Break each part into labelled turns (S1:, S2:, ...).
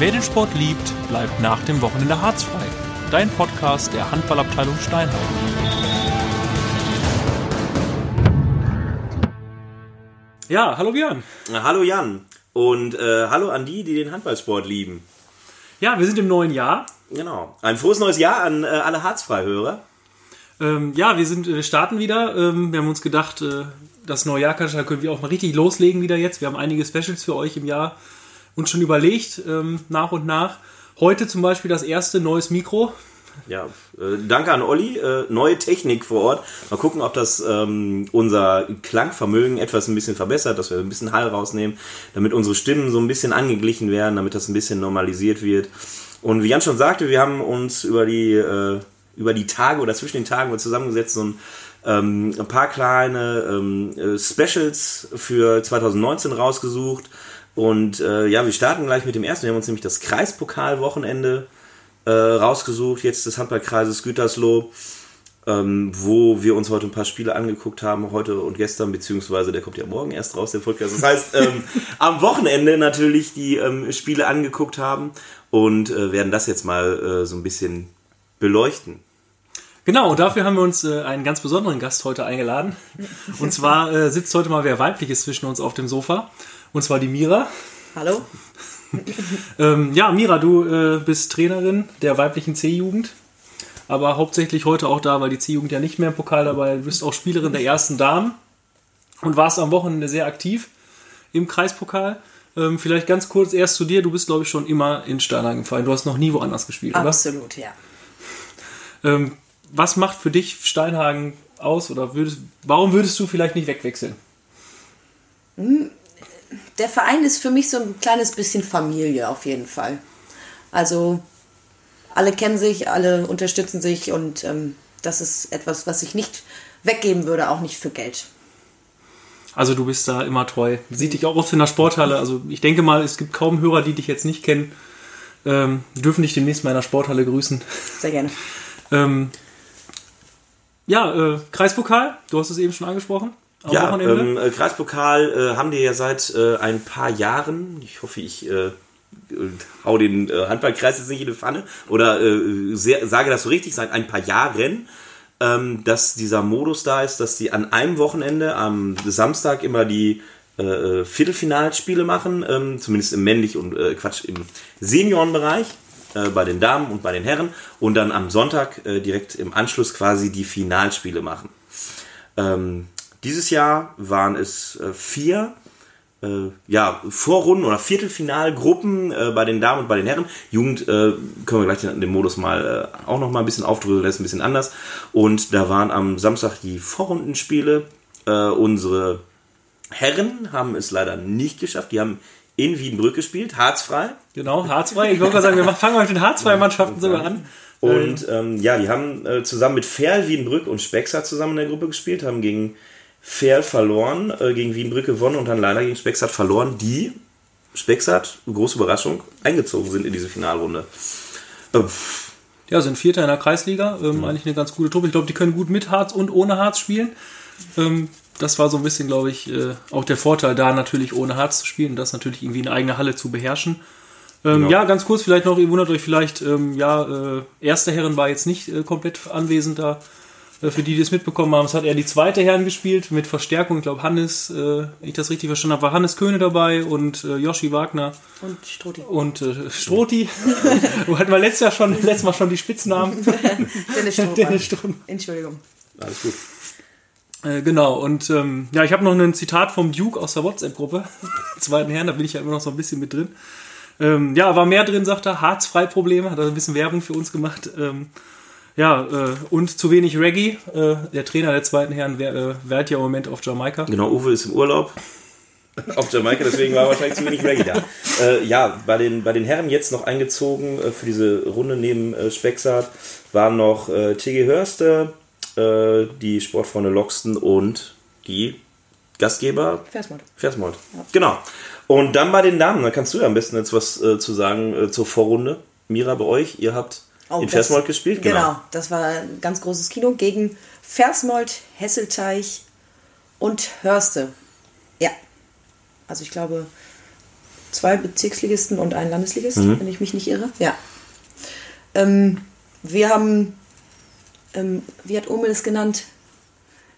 S1: Wer den Sport liebt, bleibt nach dem Wochenende harzfrei. Dein Podcast der Handballabteilung Steinheim. Ja, hallo Björn.
S2: Hallo Jan und äh, hallo an die, die den Handballsport lieben.
S1: Ja, wir sind im neuen Jahr.
S2: Genau. Ein frohes neues Jahr an äh, alle Harzfreihörer.
S1: Ähm, ja, wir sind, wir starten wieder. Ähm, wir haben uns gedacht, äh, das neue Jahr können wir auch mal richtig loslegen wieder jetzt. Wir haben einige Specials für euch im Jahr uns schon überlegt, ähm, nach und nach. Heute zum Beispiel das erste neues Mikro.
S2: Ja, äh, danke an Olli. Äh, neue Technik vor Ort. Mal gucken, ob das ähm, unser Klangvermögen etwas ein bisschen verbessert, dass wir ein bisschen Hall rausnehmen, damit unsere Stimmen so ein bisschen angeglichen werden, damit das ein bisschen normalisiert wird. Und wie Jan schon sagte, wir haben uns über die, äh, über die Tage oder zwischen den Tagen zusammengesetzt und ähm, ein paar kleine ähm, äh, Specials für 2019 rausgesucht. Und äh, ja, wir starten gleich mit dem ersten. Wir haben uns nämlich das Kreispokalwochenende äh, rausgesucht, jetzt des Handballkreises Gütersloh, ähm, wo wir uns heute ein paar Spiele angeguckt haben, heute und gestern, beziehungsweise der kommt ja morgen erst raus, der Podcast. Das heißt, ähm, am Wochenende natürlich die ähm, Spiele angeguckt haben und äh, werden das jetzt mal äh, so ein bisschen beleuchten.
S1: Genau, dafür haben wir uns äh, einen ganz besonderen Gast heute eingeladen. Und zwar äh, sitzt heute mal wer weibliches zwischen uns auf dem Sofa. Und zwar die Mira.
S3: Hallo.
S1: ähm, ja, Mira, du äh, bist Trainerin der weiblichen C-Jugend. Aber hauptsächlich heute auch da, weil die C-Jugend ja nicht mehr im Pokal dabei ist. Du bist auch Spielerin der ersten Damen und warst am Wochenende sehr aktiv im Kreispokal. Ähm, vielleicht ganz kurz erst zu dir. Du bist, glaube ich, schon immer in Steinhagen gefallen. Du hast noch nie woanders gespielt,
S3: Absolut, oder?
S1: Absolut, ja. Ähm, was macht für dich Steinhagen aus? Oder würdest, warum würdest du vielleicht nicht wegwechseln?
S3: Der Verein ist für mich so ein kleines bisschen Familie auf jeden Fall. Also alle kennen sich, alle unterstützen sich und ähm, das ist etwas, was ich nicht weggeben würde, auch nicht für Geld.
S1: Also du bist da immer treu. Sieht dich auch oft in der Sporthalle. Also ich denke mal, es gibt kaum Hörer, die dich jetzt nicht kennen. Ähm, dürfen dich demnächst mal in der Sporthalle grüßen.
S3: Sehr gerne.
S1: ähm, ja, äh, Kreispokal, du hast es eben schon angesprochen.
S2: Ja, ähm, äh, Kreispokal äh, haben die ja seit äh, ein paar Jahren. Ich hoffe, ich äh, hau den äh, Handballkreis jetzt nicht in die Pfanne oder sehr, sage das so richtig, seit ein paar Jahren, ähm, dass dieser Modus da ist, dass die an einem Wochenende, am Samstag immer die Viertelfinalspiele machen, ähm, zumindest im männlich und Quatsch, im Seniorenbereich äh, bei den Damen und bei den Herren und dann am Sonntag äh, direkt im Anschluss quasi die Finalspiele machen. Ähm, dieses Jahr waren es äh, vier äh, ja, Vorrunden oder Viertelfinalgruppen äh, bei den Damen und bei den Herren. Jugend äh, können wir gleich den, den Modus mal äh, auch noch mal ein bisschen aufdröseln, das ist ein bisschen anders. Und da waren am Samstag die Vorrundenspiele. Äh, unsere Herren haben es leider nicht geschafft. Die haben in Wiedenbrück gespielt, harzfrei.
S1: Genau, harzfrei. Ich wollte mal sagen, wir fangen heute mit den harzfreien Mannschaften sogar an.
S2: Und ähm, ja, die haben äh, zusammen mit Ferl, Wiedenbrück und Spexer zusammen in der Gruppe gespielt, haben gegen Ferl verloren, äh, gegen Wiedenbrück gewonnen und dann leider gegen Spexert verloren, die Spexert, große Überraschung, eingezogen sind in diese Finalrunde.
S1: Äh, ja, sind Vierter in der Kreisliga, ähm, mhm. eigentlich eine ganz gute Truppe. Ich glaube, die können gut mit Harz und ohne Harz spielen. Ähm, das war so ein bisschen, glaube ich, äh, auch der Vorteil, da natürlich ohne Harz zu spielen und das natürlich irgendwie eine eigene Halle zu beherrschen. Ähm, genau. Ja, ganz kurz vielleicht noch, ihr wundert euch vielleicht, ähm, ja, äh, erste Herren war jetzt nicht äh, komplett anwesend da. Äh, für die, die es mitbekommen haben, es hat er die zweite Herren gespielt mit Verstärkung. Ich glaube, Hannes, äh, wenn ich das richtig verstanden habe, war Hannes Köhne dabei und äh, Joshi Wagner.
S3: Und Stroti.
S1: Und äh, Stroti. Wo hatten wir letztes Jahr schon, letztes Mal schon die Spitznamen.
S3: Dennis Strohmann. Dennis Strohmann. Entschuldigung.
S2: Alles gut.
S1: Äh, genau, und ähm, ja, ich habe noch ein Zitat vom Duke aus der WhatsApp-Gruppe, zweiten Herrn, da bin ich ja immer noch so ein bisschen mit drin. Ähm, ja, war mehr drin, sagt er, Harzfrei-Probleme, hat er ein bisschen Werbung für uns gemacht. Ähm, ja, äh, und zu wenig Reggae. Äh, der Trainer der zweiten Herren äh, wählt ja im Moment auf Jamaika.
S2: Genau, Uwe ist im Urlaub auf Jamaika, deswegen war wahrscheinlich zu wenig Reggae da. Äh, ja, bei den, bei den Herren jetzt noch eingezogen äh, für diese Runde neben äh, Spexart waren noch äh, TG Hörste, äh, die Sportfreunde Loxton und die Gastgeber
S3: Versmold.
S2: Versmold. Ja. Genau. Und dann bei den Damen, da kannst du ja am besten jetzt was äh, zu sagen äh, zur Vorrunde. Mira, bei euch, ihr habt oh, in Versmold gespielt?
S3: Genau. genau, das war ein ganz großes Kino gegen Versmold, Hesselteich und Hörste. Ja. Also ich glaube, zwei Bezirksligisten und ein Landesligist, wenn ich mich nicht irre. Ja. Ähm, wir haben, ähm, wie hat Omel es genannt?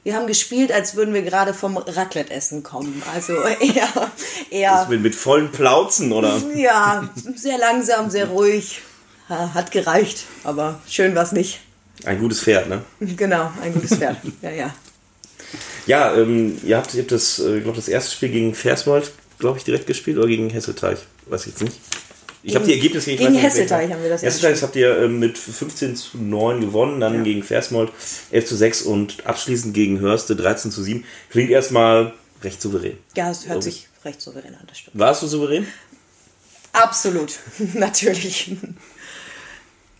S3: Wir haben gespielt, als würden wir gerade vom Raclette-Essen kommen. Also eher, eher
S2: Mit, mit vollen Plauzen, oder?
S3: ja, sehr langsam, sehr ruhig. Ha, Hat gereicht, aber schön war es nicht.
S2: Ein gutes Pferd, ne?
S3: Genau, ein gutes Pferd. Ja, ja.
S2: Ja, ähm, ihr habt, ihr habt das, äh, glaube, das erste Spiel gegen Versmold, glaube ich, direkt gespielt oder gegen Hesselteich? Weiß ich jetzt nicht. Ich habe die
S3: Gegen-
S2: Ergebnisse
S3: gegen
S2: nicht,
S3: Hesselteich haben wir das erste
S2: Hesselteich habt ihr ähm, mit 15 zu 9 gewonnen, dann
S3: Ja.
S2: gegen Versmold 11 zu 6 und abschließend gegen Hörste 13 zu 7. Klingt erstmal recht souverän.
S3: Ja, es hört sich recht souverän an, das stimmt.
S2: Warst du souverän?
S3: Absolut, natürlich.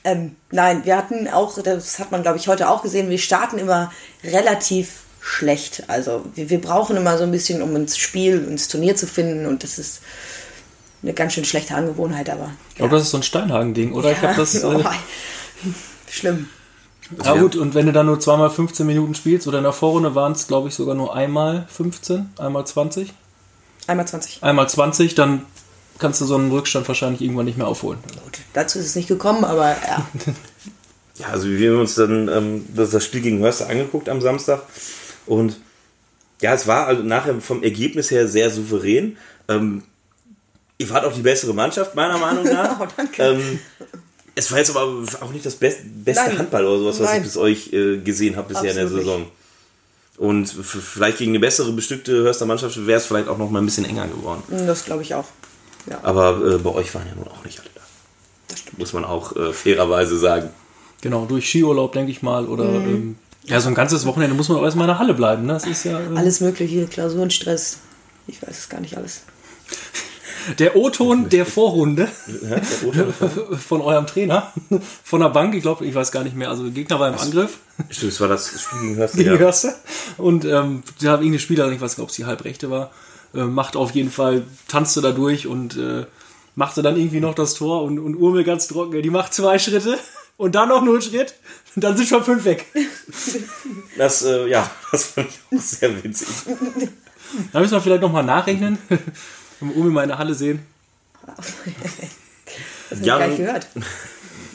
S3: Ähm, nein, wir hatten auch, das hat man glaube ich heute auch gesehen, wir starten immer relativ schlecht. Also wir, wir brauchen immer so ein bisschen, um ins Spiel, ins Turnier zu finden und das ist eine ganz schön schlechte Angewohnheit, aber
S1: Ich glaube, das ist so ein Steinhagen-Ding, oder? Ich habe das. Äh,
S3: Oh, schlimm.
S1: ja, gut, und wenn du dann nur zweimal 15 Minuten spielst, oder in der Vorrunde waren es, glaube ich, sogar nur einmal 15, einmal 20.
S3: Einmal 20.
S1: Einmal 20, dann kannst du so einen Rückstand wahrscheinlich irgendwann nicht mehr aufholen.
S3: Gut, dazu ist es nicht gekommen, aber ja.
S2: Ja, also wir haben uns dann ähm, das, das Spiel gegen Hörste angeguckt am Samstag und ja, es war also nachher vom Ergebnis her sehr souverän. Ähm, ihr wart auch die bessere Mannschaft, meiner Meinung nach.
S3: Oh, danke.
S2: Ähm, es war jetzt aber auch nicht das best, beste
S3: Nein.
S2: Handball oder sowas, was
S3: Nein.
S2: ich bis euch äh, gesehen habe bisher in der
S3: Absolut
S2: Saison. Und f- vielleicht gegen eine bessere bestückte Hörster Mannschaft wäre es vielleicht auch noch mal ein bisschen enger geworden.
S3: Das glaube ich auch. Ja.
S2: Aber äh, bei euch waren ja nun auch nicht alle da. Muss man auch äh, fairerweise sagen.
S1: Genau, durch Skiurlaub, denke ich mal, oder.
S3: Mhm.
S1: Ähm, ja, so ein ganzes Wochenende muss man auch erstmal in der Halle bleiben. Ne? Das ist ja. Ähm,
S3: Alles mögliche, Klausurenstress. Ich weiß es gar nicht alles.
S1: Der O-Ton der Vorrunde von eurem Trainer, von der Bank, ich glaube, ich weiß gar nicht mehr. Also, der Gegner war im Angriff.
S2: Stimmt, das war das Spiel gegen Hörste,
S1: gegen
S2: ja.
S1: Und ähm, da hat irgendeine Spielerin, ich weiß nicht, ob es die Halbrechte war, äh, macht auf jeden Fall, tanzte da durch und äh, machte dann irgendwie noch das Tor und, und Urmel ganz trocken, die macht zwei Schritte und dann noch null Schritt und dann sind schon fünf weg.
S2: Das, äh, ja, das fand ich auch sehr witzig.
S1: Da müssen wir vielleicht nochmal nachrechnen, wenn wir Urmel mal in der Halle sehen.
S3: Das habe ich
S2: Jan-
S3: gar nicht gehört.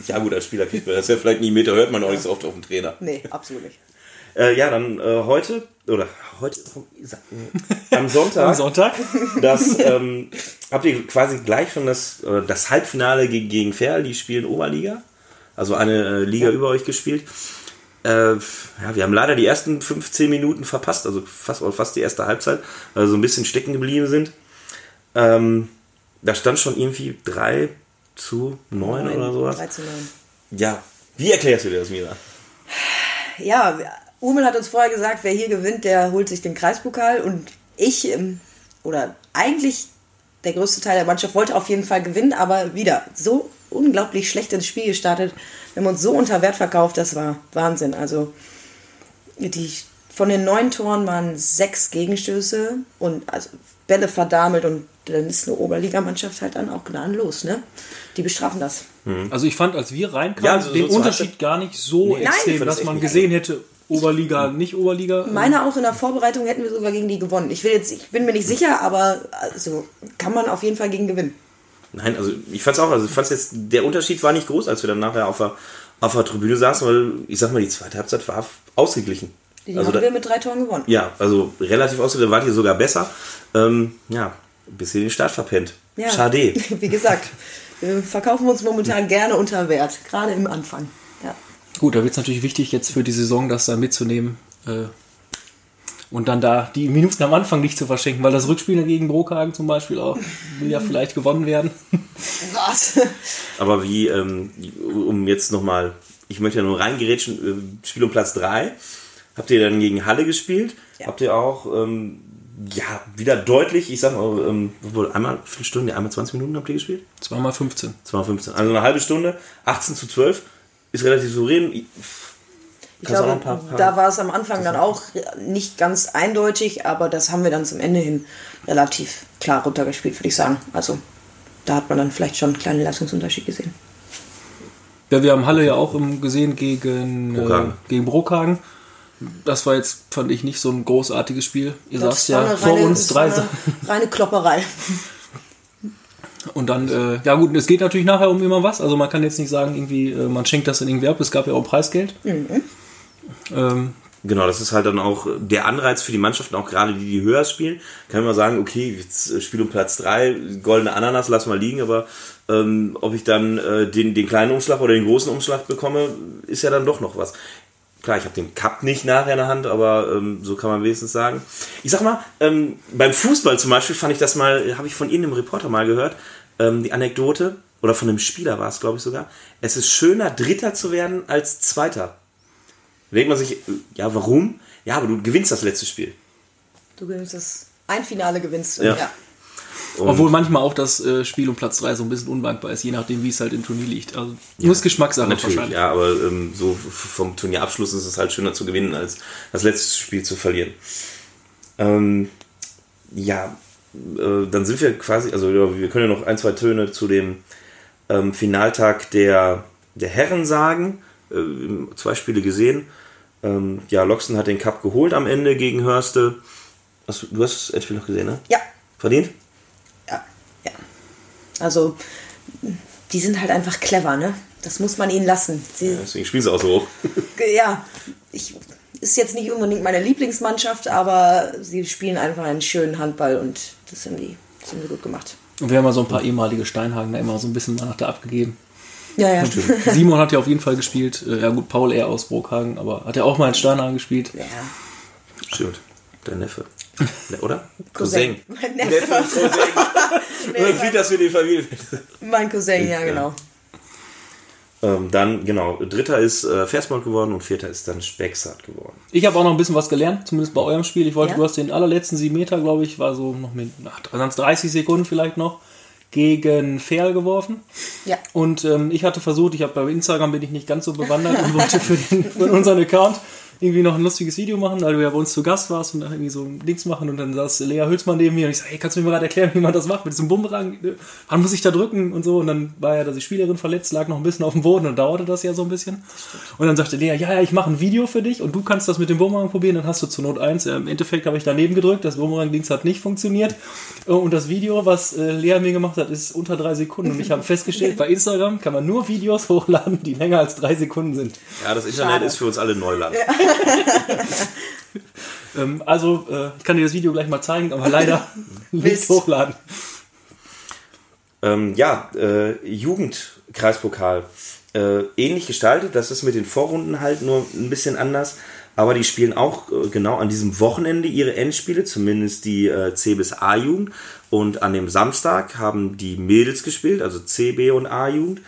S2: Ja gut, als Spieler kriegt man das ja vielleicht nie Meter, hört man auch nicht so oft auf den Trainer.
S3: Nee, absolut nicht.
S2: Äh, ja, dann äh, heute, oder heute, am Sonntag,
S1: Am Sonntag.
S2: das, ähm, habt ihr quasi gleich schon das, äh, das Halbfinale gegen, gegen Ferl, die spielen Oberliga, also eine äh, Liga über euch gespielt. Äh, ja, wir haben leider die ersten 15 Minuten verpasst, also fast, fast die erste Halbzeit, weil wir so ein bisschen stecken geblieben sind. Ähm, da stand schon irgendwie 3 zu 9 oder sowas.
S3: 3 zu 9.
S2: Ja, wie erklärst du dir das, Mira?
S3: Ja, Umel hat uns vorher gesagt, wer hier gewinnt, der holt sich den Kreispokal. Und ich, ähm, oder eigentlich der größte Teil der Mannschaft, wollte auf jeden Fall gewinnen, aber wieder so unglaublich schlecht ins Spiel gestartet. Wir haben uns so unter Wert verkauft, das war Wahnsinn. Also die, von den neun Toren waren sechs Gegenstöße und also Bälle verdamelt und dann ist eine Oberligamannschaft halt dann auch gnadenlos, ne? Die bestrafen das.
S1: Also ich fand, als wir reinkamen,
S2: Ja, so- so
S1: den
S2: zur
S1: Unterschied gar nicht so
S2: Nee,
S3: Nein.
S1: extrem,
S2: das
S1: dass man gesehen hätte, Oberliga, nicht Oberliga.
S3: Meine auch in der Vorbereitung hätten wir sogar gegen die gewonnen. Ich will jetzt, ich bin mir nicht sicher, aber also kann man auf jeden Fall gegen gewinnen.
S2: Nein, also ich fand's auch, also ich fand's jetzt, der Unterschied war nicht groß, als wir dann nachher auf der, auf der Tribüne saßen, weil ich sag mal, die zweite Halbzeit war ausgeglichen.
S3: Die
S2: Also
S3: haben
S2: da,
S3: wir mit drei Toren gewonnen.
S2: ja, also relativ ausgeglichen, wart ihr sogar besser. Ähm, ja, ein bisschen den Start verpennt.
S3: Ja.
S2: Schade.
S3: Wie gesagt, wir verkaufen uns momentan gerne unter Wert, gerade im Anfang.
S1: Gut, da wird es natürlich wichtig, jetzt für die Saison das dann mitzunehmen. Äh, und dann da die Minuten am Anfang nicht zu verschenken, weil das Rückspiel gegen Brockhagen zum Beispiel auch will ja vielleicht gewonnen werden.
S3: Was?
S2: Aber wie, ähm, um jetzt nochmal, ich möchte ja nur reingerätschen, äh, Spiel um Platz 3. Habt ihr dann gegen Halle gespielt?
S3: Ja.
S2: Habt ihr auch, ähm, ja, wieder deutlich, ich sag mal, ähm, wohl einmal Viertelstunde, einmal 20 Minuten habt ihr gespielt?
S1: Zweimal 15.
S2: 215. Also eine halbe Stunde, 18 zu 12, ist relativ souverän.
S3: Ich glaube,
S2: paar- paar-
S3: da war es am Anfang dann auch nicht ganz eindeutig, aber das haben wir dann zum Ende hin relativ klar runtergespielt, würde ich sagen. Also da hat man dann vielleicht schon einen kleinen Leistungsunterschied gesehen.
S1: Ja, wir haben Halle ja auch gesehen gegen
S2: Brockhagen.
S1: Äh, gegen Brockhagen. Das war jetzt, fand ich, nicht so ein großartiges Spiel. Ihr saßt ja
S3: eine
S1: vor
S3: reine-
S1: uns drei.
S3: eine reine Klopperei.
S1: Und dann, äh, ja gut, es geht natürlich nachher um immer was. Also man kann jetzt nicht sagen, irgendwie, äh, man schenkt das in irgendwie ab. Es gab ja auch Preisgeld. Ähm,
S2: Genau, das ist halt dann auch der Anreiz für die Mannschaften, auch gerade die, die höher spielen. Kann man sagen, okay, jetzt äh, Spiel um Platz 3, goldene Ananas, lass mal liegen, aber ähm, ob ich dann äh, den, den kleinen Umschlag oder den großen Umschlag bekomme, ist ja dann doch noch was. Klar, ich habe den Cup nicht nachher in der Hand, aber ähm, so kann man wenigstens sagen. Ich sag mal, ähm, beim Fußball zum Beispiel fand ich das mal, habe ich von Ihnen im Reporter mal gehört, ähm, die Anekdote, oder von einem Spieler war es, glaube ich sogar, es ist schöner, Dritter zu werden als Zweiter. Da denkt man sich, äh, ja, warum? Ja, aber du gewinnst das letzte Spiel.
S3: Du gewinnst das ein Finale gewinnst.
S2: Ja.
S3: ja.
S2: Und
S1: obwohl manchmal auch das äh, Spiel um Platz 3 so ein bisschen unwankbar ist, je nachdem, wie es halt im Turnier liegt. Also muss Geschmackssache
S2: Natürlich,
S1: wahrscheinlich.
S2: ja, aber ähm, so vom Turnierabschluss ist es halt schöner zu gewinnen, als das letzte Spiel zu verlieren. Ähm, ja, äh, dann sind wir quasi, also ja, wir können ja noch ein, zwei Töne zu dem ähm, Finaltag der, der Herren sagen. Äh, zwei Spiele gesehen. Ähm, ja, Loxton hat den Cup geholt am Ende gegen Hörste. Hast du, hast das Endspiel noch gesehen, ne?
S3: Ja,
S2: Verdient?
S3: ja, ja. Also, die sind halt einfach clever, ne? Das muss man ihnen lassen. Sie,
S2: Deswegen spielen sie auch so hoch.
S3: ja, ich, ist jetzt nicht unbedingt meine Lieblingsmannschaft, aber sie spielen einfach einen schönen Handball und das haben die, das haben die gut gemacht.
S1: Und wir haben mal so ein paar ehemalige Steinhagener immer so ein bisschen mal nach da abgegeben.
S3: Ja, ja.
S1: Simon hat ja auf jeden Fall gespielt. Äh, Ja gut, Paul eher aus Burghagen, aber hat ja auch mal in Steinhagen gespielt.
S3: ja.
S2: Stimmt. Der Neffe. Ne, Oder?
S3: Cousin. Mein Neffe.
S2: Cousin. Oder wie das für die Familie.
S3: Mein Cousin, ja,
S2: Ja.
S3: genau.
S2: Ähm, dann, genau, dritter ist äh, Versmold geworden und vierter ist dann Specksart geworden.
S1: Ich habe auch noch ein bisschen was gelernt, zumindest bei eurem Spiel. Ich wollte,
S3: Ja?
S1: du hast den allerletzten sieben Meter, glaube ich, war so noch mit ach, 30 Sekunden vielleicht noch, gegen Ferl geworfen.
S3: Ja.
S1: Und ähm, ich hatte versucht, ich habe bei Instagram bin ich nicht ganz so bewandert und wollte für, den, für unseren Account irgendwie noch ein lustiges Video machen, weil du ja bei uns zu Gast warst und irgendwie so Dings machen und dann saß Lea Hülsmann neben mir und ich sag, hey, kannst du mir mal gerade erklären, wie man das macht mit diesem Bumerang? Wann muss ich da drücken und so und dann war ja, dass die Spielerin verletzt, lag noch ein bisschen auf dem Boden und dauerte das ja so ein bisschen. Und dann sagte Lea, ja, ja, ich mache ein Video für dich und du kannst das mit dem Bumerang probieren, dann hast du zur Not eins. Ja, Im Endeffekt habe ich daneben gedrückt, das Bumerang-Dings hat nicht funktioniert und das Video, was äh, Lea mir gemacht hat, ist unter drei Sekunden und ich habe festgestellt, bei Instagram kann man nur Videos hochladen, die länger als drei Sekunden sind.
S2: Ja, das Internet
S3: Schade.
S2: ist für uns alle Neuland.
S1: Ähm, also, äh, ich kann dir das Video gleich mal zeigen, aber leider nicht hochladen.
S2: Ähm, ja, äh, Jugendkreispokal. Äh, ähnlich gestaltet, das ist mit den Vorrunden halt nur ein bisschen anders. Aber die spielen auch äh, genau an diesem Wochenende ihre Endspiele, zumindest die äh, C bis A-Jugend. Und an dem Samstag haben die Mädels gespielt, also C, B und A-Jugend.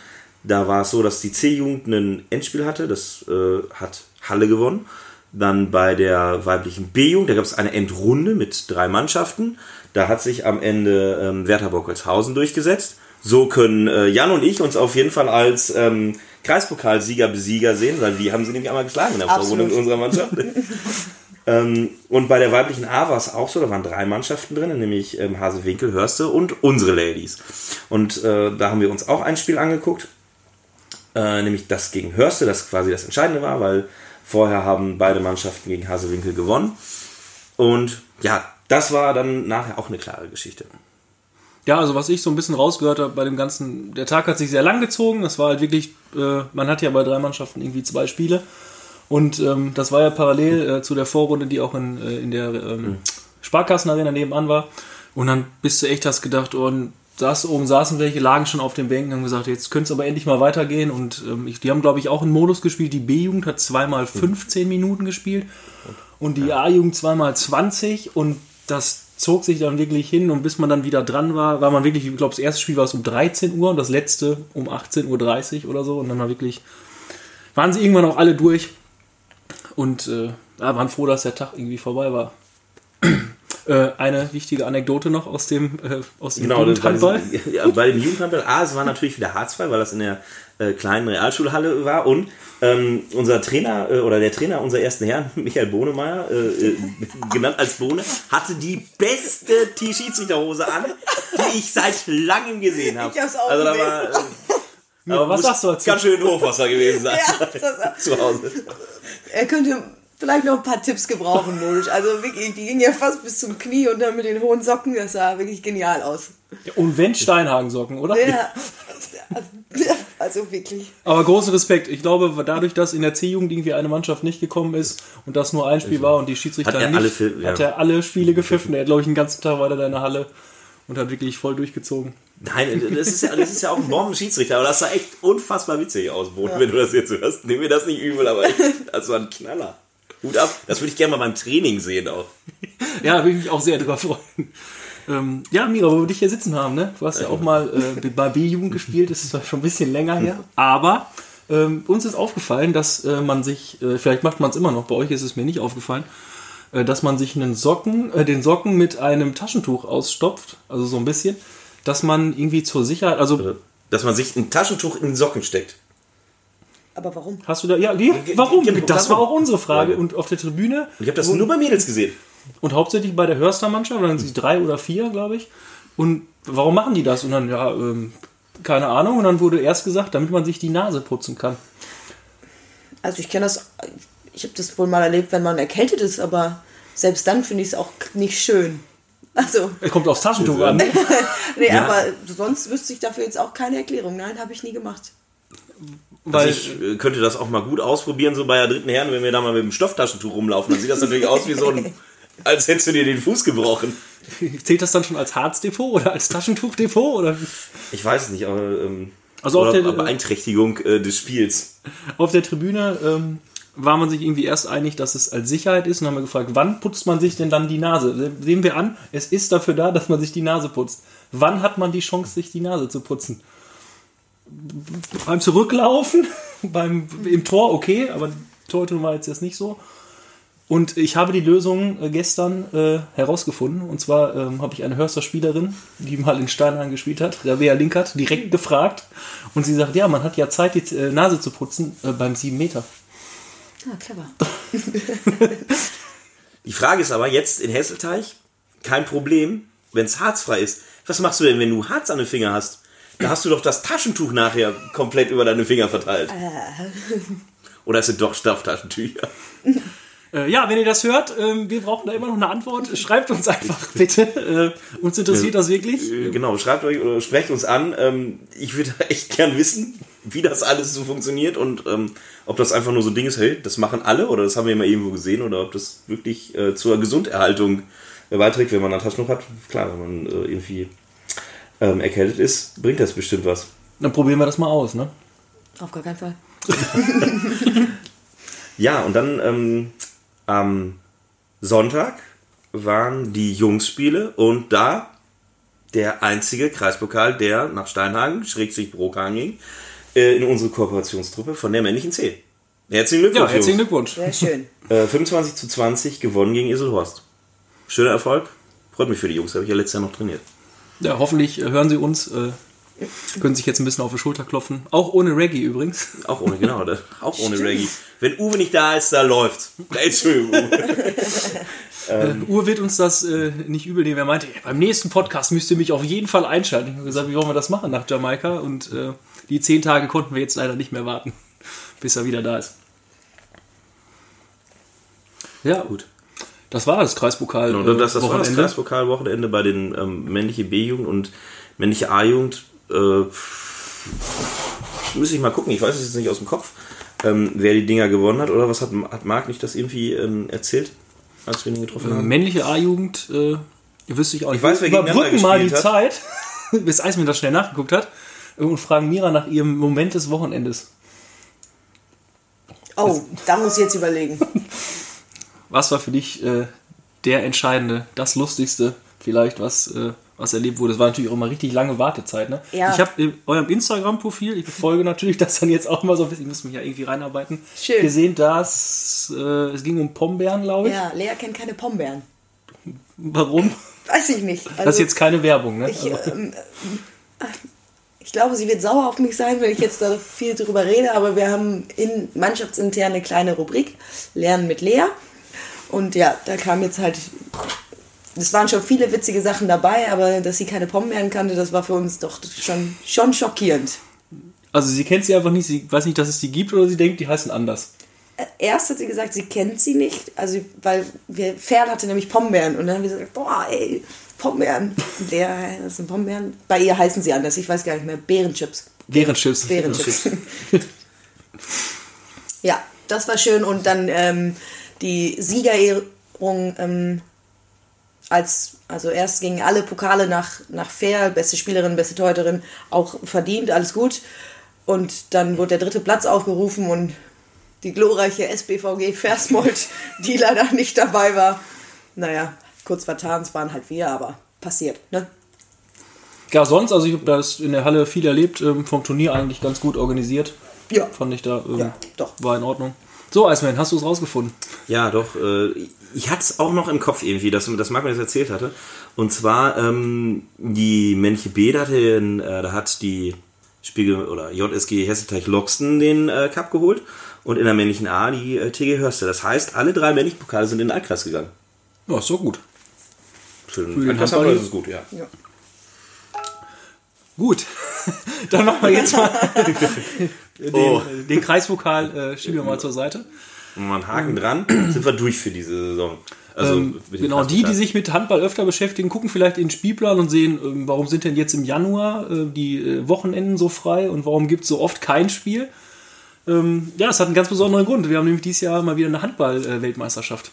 S2: Da war es so, dass die C-Jugend ein Endspiel hatte, das äh, hat Halle gewonnen. Dann bei der weiblichen B-Jugend, da gab es eine Endrunde mit drei Mannschaften. Da hat sich am Ende ähm, Werther Bockelshausen durchgesetzt. So können äh, Jan und ich uns auf jeden Fall als ähm, Kreispokalsieger, Besieger sehen, weil die haben sie nämlich einmal geschlagen in der Vorrunde mit unserer Mannschaft. ähm, und bei der weiblichen A war es auch so, da waren drei Mannschaften drin, nämlich ähm, Hasewinkel, Hörste und unsere Ladies. Und äh, da haben wir uns auch ein Spiel angeguckt, äh, nämlich das gegen Hörste, das quasi das Entscheidende war, weil vorher haben beide Mannschaften gegen Hasewinkel gewonnen. Und ja, das war dann nachher auch eine klare Geschichte.
S1: Ja, also was ich so ein bisschen rausgehört habe bei dem ganzen, der Tag hat sich sehr lang gezogen. Das war halt wirklich, äh, man hat ja bei drei Mannschaften irgendwie zwei Spiele. Und ähm, das war ja parallel äh, zu der Vorrunde, die auch in, äh, in der ähm, Sparkassenarena nebenan war. Und dann bist du echt, hast gedacht, oh, saß oben saßen welche, lagen schon auf den Bänken, haben gesagt, jetzt könnte es aber endlich mal weitergehen. Und ähm, ich, die haben, glaube ich, auch einen Modus gespielt. Die B-Jugend hat zweimal 15 Minuten gespielt und? die A-Jugend zweimal 20 und das zog sich dann wirklich hin. Und bis man dann wieder dran war, war man wirklich, ich glaube, das erste Spiel war es um 13 Uhr und das letzte um 18.30 Uhr oder so. Und dann war wirklich, waren sie irgendwann auch alle durch. Und äh, waren froh, dass der Tag irgendwie vorbei war. Äh, eine wichtige Anekdote noch aus dem, äh, aus dem
S2: Genau, bei,
S1: Jugendhandball.
S2: diesem, ja, bei dem Jugendhandball, A, es war natürlich wieder harzfrei, weil das in der äh, kleinen Realschulhalle war und ähm, unser Trainer äh, oder der Trainer unserer ersten Herren, Michael Bohnemeyer, äh, äh, genannt als Bohne, hatte die beste T-Schiedsrichterhose an, die ich seit langem gesehen habe.
S3: Ich hab's auch
S2: also da
S3: gesehen.
S2: war, äh,
S1: Aber was sagst du dazu?
S2: Ganz schön Hochwasser gewesen sein
S3: Ja, das,
S2: zu Hause.
S3: er könnte vielleicht noch ein paar Tipps gebrauchen, Modisch. Also wirklich, die ging ja fast bis zum Knie und dann mit den hohen Socken, das sah wirklich genial aus.
S1: Und wenn Steinhagen-Socken, oder?
S3: Ja, also wirklich.
S1: Aber großen Respekt. Ich glaube, dadurch, dass in der C-Jugend irgendwie eine Mannschaft nicht gekommen ist und das nur ein Spiel war und die Schiedsrichter
S2: Hat er
S1: nicht,
S2: alle ja.
S1: hat er alle Spiele gepfiffen. Er hat, glaube ich, den ganzen Tag weiter in der Halle und hat wirklich voll durchgezogen.
S2: Nein, das ist ja, das ist ja auch ein Bomben-Schiedsrichter, aber das sah echt unfassbar witzig aus, Boden, wenn du das jetzt hörst. Nimm mir das nicht übel, aber echt, das war ein Knaller. Hut ab, das würde ich gerne mal beim Training sehen auch.
S1: Ja, da würde ich mich auch sehr drüber freuen. Ähm, ja, Mira, wo wir dich hier sitzen haben, ne? Du hast ja auch mal äh, bei B-Jugend gespielt, das ist zwar schon ein bisschen länger her, aber ähm, uns ist aufgefallen, dass äh, man sich, äh, vielleicht macht man es immer noch, bei euch ist es mir nicht aufgefallen, äh, dass man sich einen Socken, äh, den Socken mit einem Taschentuch ausstopft, also so ein bisschen, dass man irgendwie zur Sicherheit, also
S2: Dass man sich ein Taschentuch in den Socken steckt.
S3: Aber warum?
S1: hast du da, ja, die, warum?
S2: Ja,
S1: Das war auch unsere Frage
S2: Frage.
S1: und auf der Tribüne
S2: Und ich habe das nur bei Mädels gesehen.
S1: Und hauptsächlich bei der Hörster-Mannschaft, dann sind sie drei oder vier, glaube ich. Und warum machen die das? Und dann, ja, ähm, keine Ahnung. Und dann wurde erst gesagt, damit man sich die Nase putzen kann.
S3: Also ich kenne das, ich habe das wohl mal erlebt, wenn man erkältet ist, aber selbst dann finde ich es auch nicht schön. Also,
S1: Es kommt aufs Taschentuch an.
S3: nee,
S2: Ja.
S3: aber sonst wüsste ich dafür jetzt auch keine Erklärung. Nein, habe ich nie gemacht.
S1: Weil,
S2: Also ich äh, könnte das auch mal gut ausprobieren, so bei der dritten Herren, wenn wir da mal mit dem Stofftaschentuch rumlaufen. Dann sieht das natürlich aus wie so ein, als hättest du dir den Fuß gebrochen.
S1: zählt das dann schon als Harzdepot oder als Taschentuchdepot? Oder?
S2: Ich weiß es nicht, aber, ähm,
S1: Also auf der-
S2: Beeinträchtigung äh, des Spiels.
S1: Auf der Tribüne ähm, war man sich irgendwie erst einig, dass es als Sicherheit ist. Und haben wir gefragt, wann putzt man sich denn dann die Nase? Sehen wir an, es ist dafür da, dass man sich die Nase putzt. Wann hat man die Chance, sich die Nase zu putzen? Beim Zurücklaufen, beim, im Tor okay, aber Torhüter war jetzt, jetzt nicht so. Und ich habe die Lösung äh, gestern äh, herausgefunden. Und zwar ähm, habe ich eine Hörster Spielerin, die mal in Steinhagen gespielt hat, Rabea Linkert, direkt gefragt. Und sie sagt, ja, man hat ja Zeit, die äh, Nase zu putzen äh, beim 7 Meter.
S3: Ah, clever.
S2: Die Frage ist aber jetzt in Hesselteich kein Problem, wenn es harzfrei ist. Was machst du denn, wenn du Harz an den Finger hast? Da hast du doch das Taschentuch nachher komplett über deine Finger verteilt. Oder es sind doch Stofftaschentücher?
S1: Äh, ja, wenn ihr das hört, ähm, wir brauchen da immer noch eine Antwort. Schreibt uns einfach bitte. Äh, uns interessiert das wirklich.
S2: Äh, Genau, schreibt euch oder sprecht uns an. Ähm, ich würde echt gern wissen, wie das alles so funktioniert und ähm, ob das einfach nur so ein Ding ist, hey, das machen alle oder das haben wir immer irgendwo gesehen oder ob das wirklich äh, zur Gesunderhaltung äh, beiträgt, wenn man ein Taschentuch hat. Klar, wenn man äh, irgendwie ähm, erkältet ist, bringt das bestimmt was.
S1: Dann probieren wir das mal aus, ne?
S3: Auf gar keinen Fall.
S2: Ja, und dann ähm, am Sonntag waren die Jungsspiele und da der einzige Kreispokal, der nach Steinhagen, Schrägstrich Brokan ging, äh, in unsere Kooperationstruppe von der männlichen C. Herzlichen
S1: Ja,
S2: Glückwunsch.
S1: herzlichen
S2: Jungs.
S1: Glückwunsch.
S3: Sehr schön.
S2: Äh, 25 zu 20 gewonnen gegen Iselhorst. Schöner Erfolg. Freut mich für die Jungs, habe ich ja letztes Jahr noch trainiert.
S1: Ja, hoffentlich äh, hören sie uns. Äh, können sich jetzt ein bisschen auf die Schulter klopfen. Auch ohne Reggae übrigens.
S2: Auch ohne, genau, auch ohne Reggae. Wenn Uwe nicht da ist, da ist schön, Uwe.
S1: Ähm, Uwe wird uns das äh, nicht übel nehmen. Er meinte, "Ja, beim nächsten Podcast müsst ihr mich auf jeden Fall einschalten. Ich habe gesagt, wie wollen wir das machen nach Jamaika? Und äh, die zehn Tage konnten wir jetzt leider nicht mehr warten, bis er wieder da ist. Ja, gut. Das war das Kreispokal.
S2: Genau, das, das war das
S1: Wochenende.
S2: Kreispokalwochenende bei den ähm, männliche B-Jugend und männliche A-Jugend. Äh, müsste ich mal gucken, ich weiß es jetzt nicht aus dem Kopf, ähm, wer die Dinger gewonnen hat oder was hat, hat Marc nicht das irgendwie ähm, erzählt, als wir ihn getroffen haben?
S1: Männliche A-Jugend, äh, wüsste ich auch nicht.
S2: Ich weiß, wer
S1: Überbrücken mal die
S2: hat.
S1: Zeit, bis Eismann das schnell nachgeguckt hat, und fragen Mira nach ihrem Moment des Wochenendes.
S3: Oh, da muss ich jetzt überlegen.
S1: Was war für dich äh, der entscheidende, das lustigste vielleicht, was, äh, was erlebt wurde? Es war natürlich auch immer richtig lange Wartezeit. Ne?
S3: Ja.
S1: Ich habe in eurem Instagram-Profil, ich verfolge natürlich das dann jetzt auch mal so ein bisschen, ich muss mich ja irgendwie reinarbeiten,
S3: Schön.
S1: gesehen, dass äh, es ging um Pombeeren, glaube ich.
S3: Ja, Lea kennt keine Pombeeren.
S1: Warum?
S3: Weiß ich nicht. Also,
S1: das ist jetzt keine Werbung, ne?
S3: ich,
S1: Also,
S3: ähm, äh, ich glaube, sie wird sauer auf mich sein, wenn ich jetzt da viel drüber rede, aber wir haben in mannschaftsintern eine kleine Rubrik, Lernen mit Lea. Und ja, da kam jetzt halt, es waren schon viele witzige Sachen dabei, aber dass sie keine Pombeeren kannte, das war für uns doch schon, schon schockierend.
S1: also sie kennt sie einfach nicht, sie weiß nicht, dass es die gibt oder sie denkt, die heißen anders.
S3: erst hat sie gesagt, sie kennt sie nicht, also weil wir Ferl hatte nämlich Pombeeren und dann haben wir gesagt, boah, ey, Pombeeren. Der, das sind Pombeeren. Bei ihr heißen sie anders, ich weiß gar nicht mehr. Beerenchips.
S1: Beerenchips.
S3: Beerenchips. ja, das war schön und dann ähm, die Siegerehrung ähm, als, also erst gingen alle Pokale nach, nach Fair, beste Spielerin, beste Torhüterin, auch verdient, alles gut. Und dann wurde der dritte Platz aufgerufen und die glorreiche SBVG Versmold, die leider nicht dabei war. Naja, kurz vertan, es waren halt wir, aber passiert, ne?
S1: Ja, sonst, also ich habe das in der Halle viel erlebt, ähm, vom Turnier eigentlich ganz gut organisiert.
S3: Ja.
S1: Fand ich da, ähm,
S3: Ja, doch.
S1: war in Ordnung. So, Iceman, hast du es rausgefunden?
S2: Ja, doch. Äh, ich hatte es auch noch im Kopf irgendwie, dass, dass Marc mir das erzählt hatte. Und zwar ähm, die männliche B, da, hat, den, äh, da hat die Spiegel oder JSG Hesselteich Loxton den äh, Cup geholt und in der männlichen A die äh, TG Hörste. Das heißt, alle drei männlichen Pokale sind in den Altkreis gegangen.
S1: Ja, ist so gut.
S2: Für den
S1: Für den Handball-
S2: ist es gut, ja.
S1: Gut, dann machen wir jetzt mal den,
S2: Oh.
S1: den Kreispokal, äh, schieben wir mal zur Seite.
S2: Und mal einen Haken dran, sind wir durch für diese Saison. Also
S1: Ähm, genau, die, die sich mit Handball öfter beschäftigen, gucken vielleicht in den Spielplan und sehen, ähm, warum sind denn jetzt im Januar äh, die äh, Wochenenden so frei und warum gibt es so oft kein Spiel. Ähm, ja, das hat einen ganz besonderen Grund. Wir haben nämlich dieses Jahr mal wieder eine Handball-Weltmeisterschaft.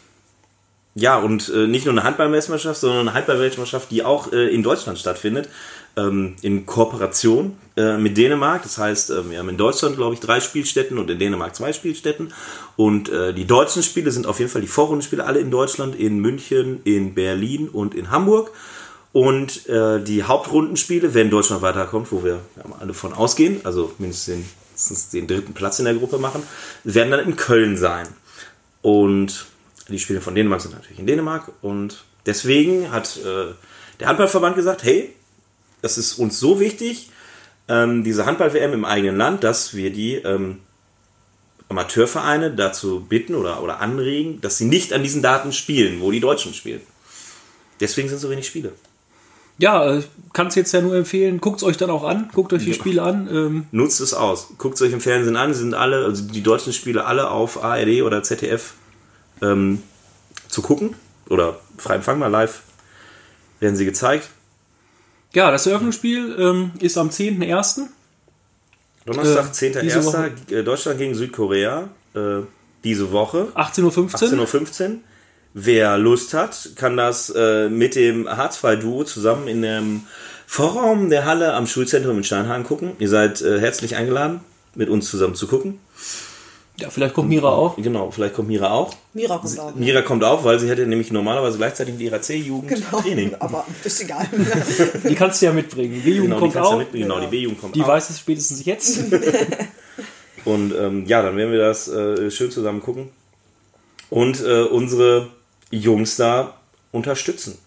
S2: Ja, und äh, nicht nur eine Handballmeisterschaft, sondern eine Handballweltmeisterschaft, die auch äh, in Deutschland stattfindet, ähm, in Kooperation äh, mit Dänemark. Das heißt, äh, wir haben in Deutschland, glaube ich, drei Spielstätten und in Dänemark zwei Spielstätten. Und äh, die deutschen Spiele sind auf jeden Fall die Vorrundenspiele alle in Deutschland, in München, in Berlin und in Hamburg. Und äh, die Hauptrundenspiele, wenn Deutschland weiterkommt, wo wir ja, alle von ausgehen, also mindestens den, mindestens den dritten Platz in der Gruppe machen, werden dann in Köln sein. Und die Spiele von Dänemark sind natürlich in Dänemark. Und deswegen hat äh, der Handballverband gesagt, hey, das ist uns so wichtig, ähm, diese Handball-WM im eigenen Land, dass wir die ähm, Amateurvereine dazu bitten oder, oder anregen, dass sie nicht an diesen Daten spielen, wo die Deutschen spielen. Deswegen sind so wenig Spiele.
S1: Ja, äh, kann es jetzt ja nur empfehlen. Guckt es euch dann auch an, guckt euch die
S2: Ja.
S1: Spiele an. Ähm,
S2: Nutzt es aus. Guckt es euch im Fernsehen an. Sie sind alle, also die deutschen Spiele alle auf ARD oder ZDF ähm, zu gucken. Oder frei empfangbar live werden sie gezeigt.
S1: Ja, das Eröffnungsspiel ähm, ist am 10.01.
S2: Donnerstag,
S1: Äh, diese
S2: 10.01. äh, Deutschland gegen Südkorea. Äh, diese Woche.
S1: 18.15 Uhr.
S2: 18.15 Uhr. Wer Lust hat, kann das äh, mit dem Harzfrei-Duo zusammen in dem Vorraum der Halle am Schulzentrum in Steinhagen gucken. Ihr seid äh, herzlich eingeladen, mit uns zusammen zu gucken.
S1: Ja, vielleicht kommt Mira auch.
S2: Genau, vielleicht kommt Mira auch.
S3: Mira kommt auch.
S2: Mira kommt auch, weil sie hätte nämlich normalerweise gleichzeitig mit ihrer C-Jugend
S3: Genau.
S2: Training.
S3: Aber ist egal.
S1: Die kannst du ja mitbringen. B-Jugend
S2: Genau, die
S1: kommt
S2: kannst du
S1: auch.
S2: mit, genau, die B-Jugend kommt
S1: Die
S2: auch.
S1: weiß es spätestens jetzt.
S2: Und ähm, ja, dann werden wir das äh, schön zusammen gucken und äh, unsere Jungs da unterstützen.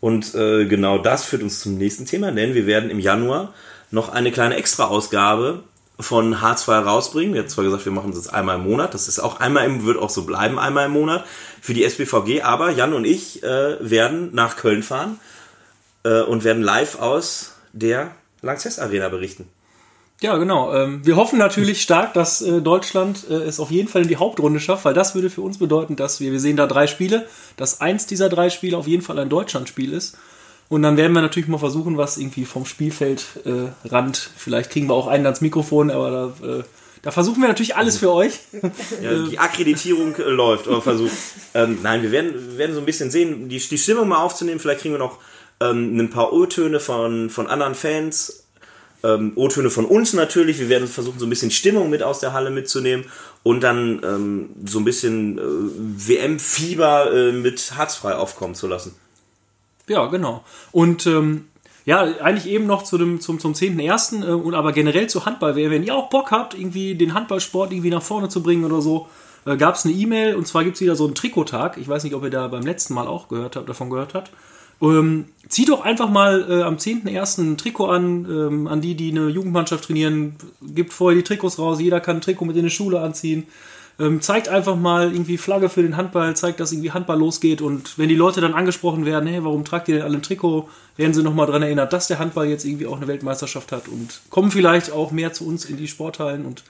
S2: Und äh, genau das führt uns zum nächsten Thema, denn wir werden im Januar noch eine kleine Extra-Ausgabe von Hartz II rausbringen. Wir haben zwar gesagt, wir machen das jetzt einmal im Monat, das ist auch einmal im, wird auch so bleiben, einmal im Monat für die SBVG, aber Jan und ich äh, werden nach Köln fahren äh, und werden live aus der Lanxess Arena berichten.
S1: Ja, genau. Ähm, wir hoffen natürlich stark, dass äh, Deutschland äh, es auf jeden Fall in die Hauptrunde schafft, weil das würde für uns bedeuten, dass wir, wir sehen da drei Spiele, dass eins dieser drei Spiele auf jeden Fall ein Deutschlandspiel ist. Und dann werden wir natürlich mal versuchen, was irgendwie vom Spielfeldrand, äh, vielleicht kriegen wir auch einen ans Mikrofon, aber da, äh, da versuchen wir natürlich alles für euch.
S2: Ja, die Akkreditierung äh, läuft, oder versucht. Ähm, nein, wir werden, wir werden so ein bisschen sehen, die, die Stimmung mal aufzunehmen. Vielleicht kriegen wir noch ähm, ein paar O-Töne von, von anderen Fans. Ähm, O-Töne von uns natürlich. Wir werden versuchen, so ein bisschen Stimmung mit aus der Halle mitzunehmen und dann ähm, so ein bisschen äh, WM-Fieber äh, mit Harzfrei aufkommen zu lassen.
S1: Ja, genau. Und ähm, ja, eigentlich eben noch zu dem, zum, zum 10.01. Äh, und aber generell zu Handball. Wenn ihr auch Bock habt, irgendwie den Handballsport irgendwie nach vorne zu bringen oder so, äh, gab es eine E-Mail und zwar gibt es wieder so einen Trikottag. Ich weiß nicht, ob ihr da beim letzten Mal auch gehört habt, davon gehört habt. Ähm, zieht doch einfach mal äh, am 10.01. ein Trikot an, ähm, an die, die eine Jugendmannschaft trainieren. Gibt vorher die Trikots raus, jeder kann ein Trikot mit in die Schule anziehen. Ähm, zeigt einfach mal irgendwie Flagge für den Handball, zeigt, dass irgendwie Handball losgeht und wenn die Leute dann angesprochen werden, hey, warum tragt ihr denn alle ein Trikot, werden sie nochmal daran erinnert, dass der Handball jetzt irgendwie auch eine Weltmeisterschaft hat und kommen vielleicht auch mehr zu uns in die Sporthallen und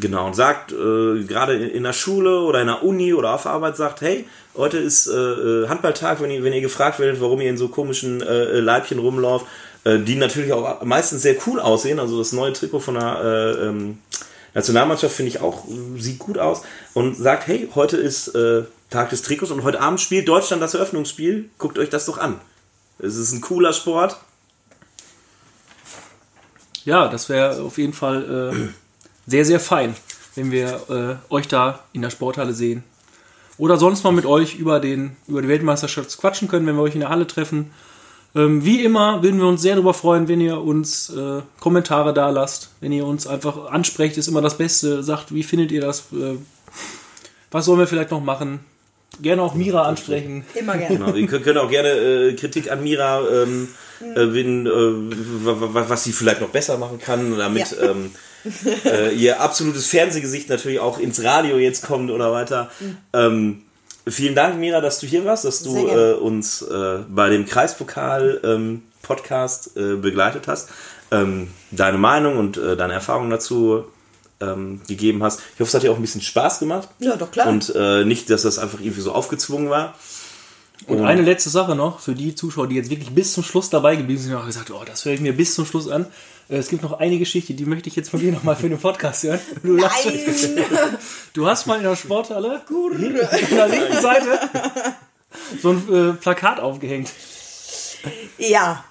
S2: Genau, und sagt, äh, gerade in, der Schule oder in der Uni oder auf Arbeit sagt, hey, heute ist äh, äh Handballtag, wenn ihr, wenn ihr gefragt werdet, warum ihr in so komischen äh, Leibchen rumlauft, äh, die natürlich auch meistens sehr cool aussehen. Also das neue Trikot von der äh, ähm, Nationalmannschaft finde ich auch, sieht gut aus. Und sagt, hey, heute ist äh, Tag des Trikots und heute Abend spielt Deutschland das Eröffnungsspiel. Guckt euch das doch an. Es ist ein cooler Sport.
S1: Ja, das wäre auf jeden Fall äh, sehr, sehr fein, wenn wir äh, euch da in der Sporthalle sehen. Oder sonst mal mit euch über, den, über die Weltmeisterschaft quatschen können, wenn wir euch in der Halle treffen. Ähm, wie immer würden wir uns sehr darüber freuen, wenn ihr uns äh, Kommentare da lasst, wenn ihr uns einfach ansprecht, ist immer das Beste. Sagt, wie findet ihr das? Äh, was sollen wir vielleicht noch machen? Gerne auch Mira ansprechen.
S3: Immer gerne.
S2: Genau, ihr könnt, auch gerne äh, Kritik an Mira, ähm, äh, wenn, äh, was sie vielleicht noch besser machen kann, damit ja. ähm, äh, ihr absolutes Fernsehgesicht natürlich auch ins Radio jetzt kommt oder weiter. Mhm. Vielen Dank, Mira, dass du hier warst, dass du äh, uns äh, bei dem Kreispokal-Podcast ähm, begleitet hast, ähm, deine Meinung und deine Erfahrungen dazu ähm, gegeben hast. Ich hoffe, es hat dir auch ein bisschen Spaß gemacht.
S3: Ja, doch klar.
S2: Und äh, nicht, dass das einfach irgendwie so aufgezwungen war.
S1: Und, und eine letzte Sache noch für die Zuschauer, die jetzt wirklich bis zum Schluss dabei geblieben sind, haben gesagt, oh, das höre ich mir bis zum Schluss an. Äh, es gibt noch eine Geschichte, die möchte ich jetzt von dir nochmal für den Podcast hören. Du, Nein. du hast mal in der Sporthalle Gut. in der linken Seite so ein äh, Plakat aufgehängt.
S3: Ja,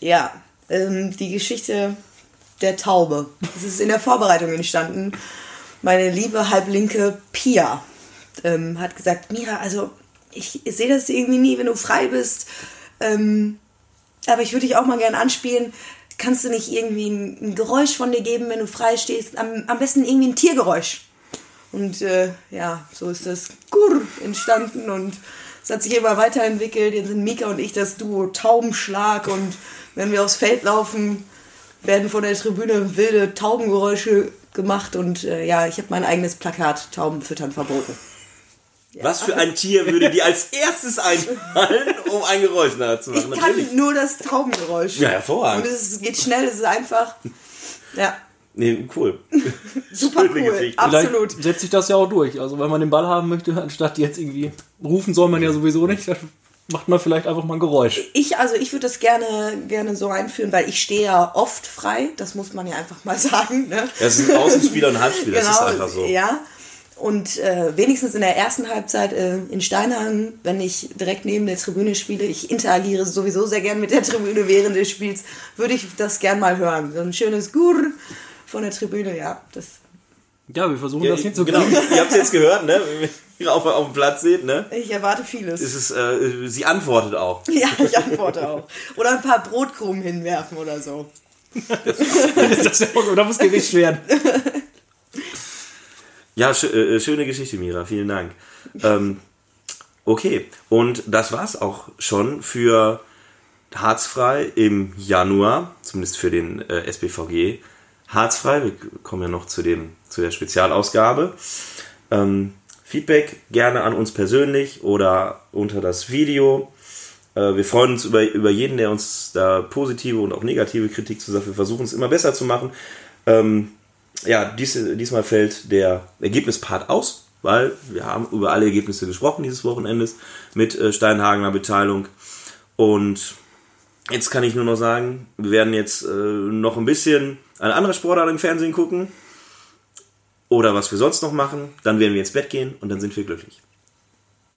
S3: ja. Ähm, die Geschichte der Taube. Das ist in der Vorbereitung entstanden. Meine liebe halblinke Pia ähm, hat gesagt, Mira, also ich sehe das irgendwie nie, wenn du frei bist. Ähm, aber ich würde dich auch mal gerne anspielen. Kannst du nicht irgendwie ein, Geräusch von dir geben, wenn du frei stehst? Am, am besten irgendwie ein Tiergeräusch. Und äh, ja, so ist das Gurr entstanden und es hat sich immer weiterentwickelt. Jetzt sind Mika und ich das Duo Taubenschlag und wenn wir aufs Feld laufen, werden von der Tribüne wilde Taubengeräusche gemacht und äh, ja, ich habe mein eigenes Plakat Taubenfüttern verboten.
S2: Ja. Was für ein Tier würde dir als erstes einfallen, um ein Geräusch nachzumachen?
S3: Ich kann Natürlich. nur das Taubengeräusch.
S2: Ja, hervorragend.
S3: Und es geht schnell, es ist einfach. Ja.
S2: Nee, cool.
S3: Super cool, Geschichte. absolut.
S1: Vielleicht setzt sich das ja auch durch. Also wenn man den Ball haben möchte, anstatt jetzt irgendwie rufen soll man ja sowieso nicht, macht man vielleicht einfach mal ein Geräusch.
S3: Ich, also ich würde das gerne, gerne so einführen, weil ich stehe ja oft frei, das muss man ja einfach mal sagen. Ne?
S2: Das ist ein Außenspieler und Halbspieler, genau, das ist genau, einfach so.
S3: Ja. Und äh, wenigstens in der ersten Halbzeit äh, in Steinhagen, wenn ich direkt neben der Tribüne spiele, ich interagiere sowieso sehr gern mit der Tribüne während des Spiels, würde ich das gern mal hören. So ein schönes Gurr von der Tribüne, ja, das
S1: ja, wir versuchen ja, das hinzukriegen.
S2: Genau, ihr habt es jetzt gehört, ne? Wenn ihr auf, auf dem Platz seht, ne?
S3: Ich erwarte vieles.
S2: Es ist, äh, sie antwortet auch.
S3: Ja, ich antworte auch. Oder ein paar Brotkrumen hinwerfen oder so.
S1: Das, das oder muss gewischt werden.
S2: Ja, sch äh, schöne Geschichte, Mira. Vielen Dank. Ähm, okay, und das war's auch schon für Harzfrei im Januar, zumindest für den äh, SBVG Harzfrei. Wir kommen ja noch zu, dem, zu der Spezialausgabe. Ähm, Feedback gerne an uns persönlich oder unter das Video. Äh, wir freuen uns über, über jeden, der uns da positive und auch negative Kritik zu sagt. Wir versuchen es immer besser zu machen. Ähm, ja, dies, diesmal fällt der Ergebnispart aus, weil wir haben über alle Ergebnisse gesprochen dieses Wochenendes mit äh, Steinhagener Beteiligung. Und jetzt kann ich nur noch sagen, wir werden jetzt äh, noch ein bisschen eine andere Sportart im Fernsehen gucken oder was wir sonst noch machen. Dann werden wir ins Bett gehen und dann sind wir glücklich.